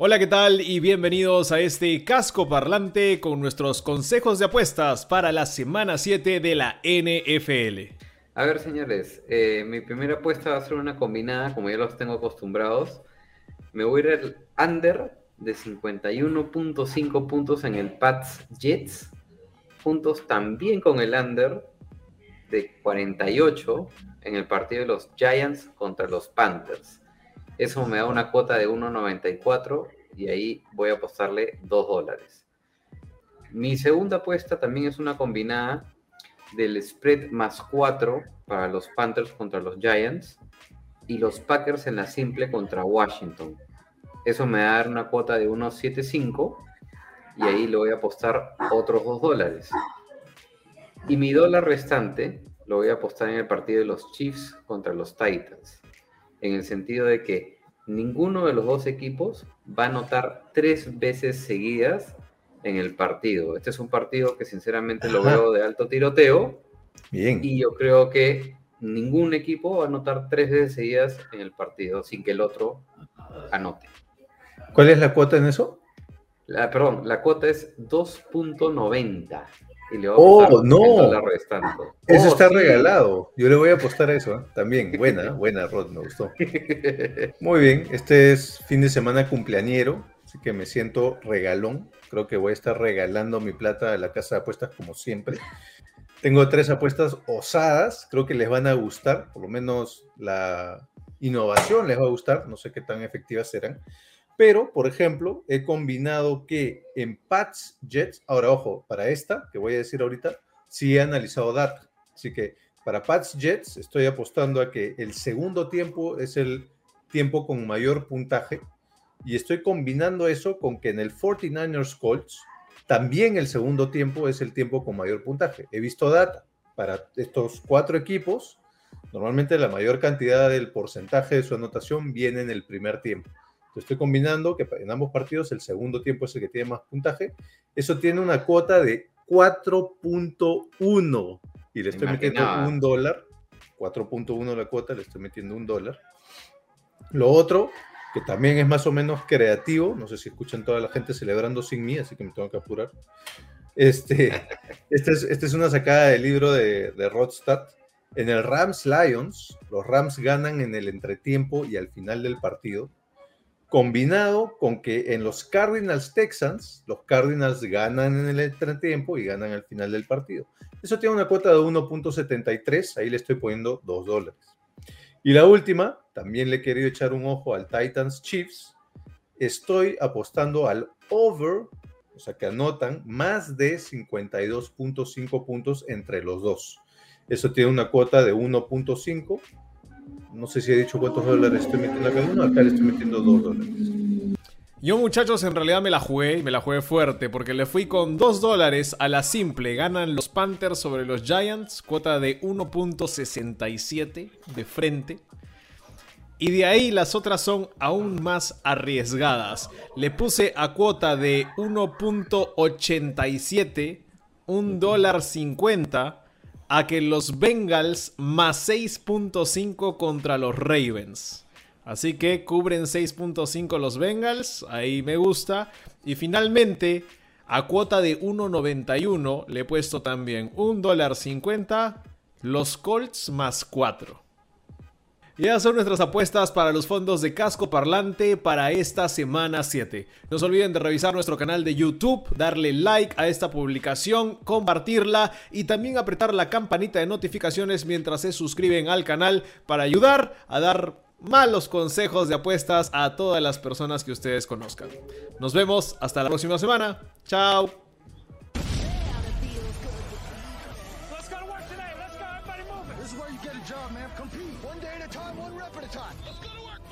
Hola, ¿qué tal? Y bienvenidos a este casco parlante con nuestros consejos de apuestas para la semana 7 de la NFL. A ver, señores, eh, mi primera apuesta va a ser una combinada, como ya los tengo acostumbrados. Me voy a ir al under de 51.5 puntos en el Pats Jets, juntos también con el under de 48 en el partido de los Giants contra los Panthers. Eso me da una cuota de 1.94 y ahí voy a apostarle 2 dólares. Mi segunda apuesta también es una combinada del spread más 4 para los Panthers contra los Giants y los Packers en la simple contra Washington. Eso me va a dar una cuota de 1.75 y ahí le voy a apostar otros 2 dólares. Y mi dólar restante lo voy a apostar en el partido de los Chiefs contra los Titans. En el sentido de que ninguno de los dos equipos va a anotar tres veces seguidas en el partido. Este es un partido que sinceramente lo veo de alto tiroteo Bien. y yo creo que ningún equipo va a anotar tres veces seguidas en el partido sin que el otro anote. ¿Cuál es la cuota en eso? La, perdón, la cuota es 2.90. Y le voy a Oh, no. Eso Oh, está sí. regalado. Yo le voy a apostar a eso. ¿eh? También. Buena, buena, Rod, me gustó. Muy bien. Este es fin de semana cumpleañero. Así que me siento regalón. Creo que voy a estar regalando mi plata a la casa de apuestas como siempre. Tengo tres apuestas osadas. Creo que les van a gustar. Por lo menos la innovación les va a gustar. No sé qué tan efectivas serán. Pero, por ejemplo, he combinado que en Pats Jets, ahora ojo, para esta que voy a decir ahorita, sí he analizado data. Así que para Pats Jets estoy apostando a que el segundo tiempo es el tiempo con mayor puntaje y estoy combinando eso con que en el 49ers Colts también el segundo tiempo es el tiempo con mayor puntaje. He visto data para estos cuatro equipos. Normalmente la mayor cantidad del porcentaje de su anotación viene en el primer tiempo. Entonces, estoy combinando que en ambos partidos el segundo tiempo es el que tiene más puntaje. Eso tiene una cuota de 4.1 y le estoy metiendo Imaginaba. un dólar. 4.1 la cuota, le estoy metiendo un dólar. Lo otro, que también es más o menos creativo, no sé si escuchan toda la gente celebrando sin mí, así que me tengo que apurar. Este, este es, este es una sacada del libro de, de Rodstad. En el Rams Lions, los Rams ganan en el entretiempo y al final del partido, combinado con que en los Cardinals Texans, los Cardinals ganan en el entretiempo y ganan al final del partido. Eso tiene una cuota de 1.73, ahí le estoy poniendo 2 dólares. Y la última, también le he querido echar un ojo al Titans Chiefs. Estoy apostando al over, o sea que anotan más de 52.5 puntos entre los dos. Eso tiene una cuota de 1.5. No sé si he dicho cuántos dólares estoy metiendo a cada uno. Acá le estoy metiendo 2 dólares. Yo muchachos en realidad me la jugué y me la jugué fuerte porque le fui con 2 dólares a la simple. Ganan los Panthers sobre los Giants, cuota de 1.67 de frente. Y de ahí las otras son aún más arriesgadas. Le puse a cuota de 1.87, un dólar 50, a que los Bengals más 6.5 contra los Ravens. Así que cubren 6.5 los Bengals, ahí me gusta. Y finalmente, a cuota de 1.91 le he puesto también un dólar 50 los Colts más 4. Y esas son nuestras apuestas para los fondos de casco parlante para esta semana 7. No se olviden de revisar nuestro canal de YouTube, darle like a esta publicación, compartirla y también apretar la campanita de notificaciones mientras se suscriben al canal para ayudar a dar malos consejos de apuestas a todas las personas que ustedes conozcan. Nos vemos hasta la próxima semana. Chao. This is where you get a job, man. Compete. One day at a time, one rep at a time. Let's go to work.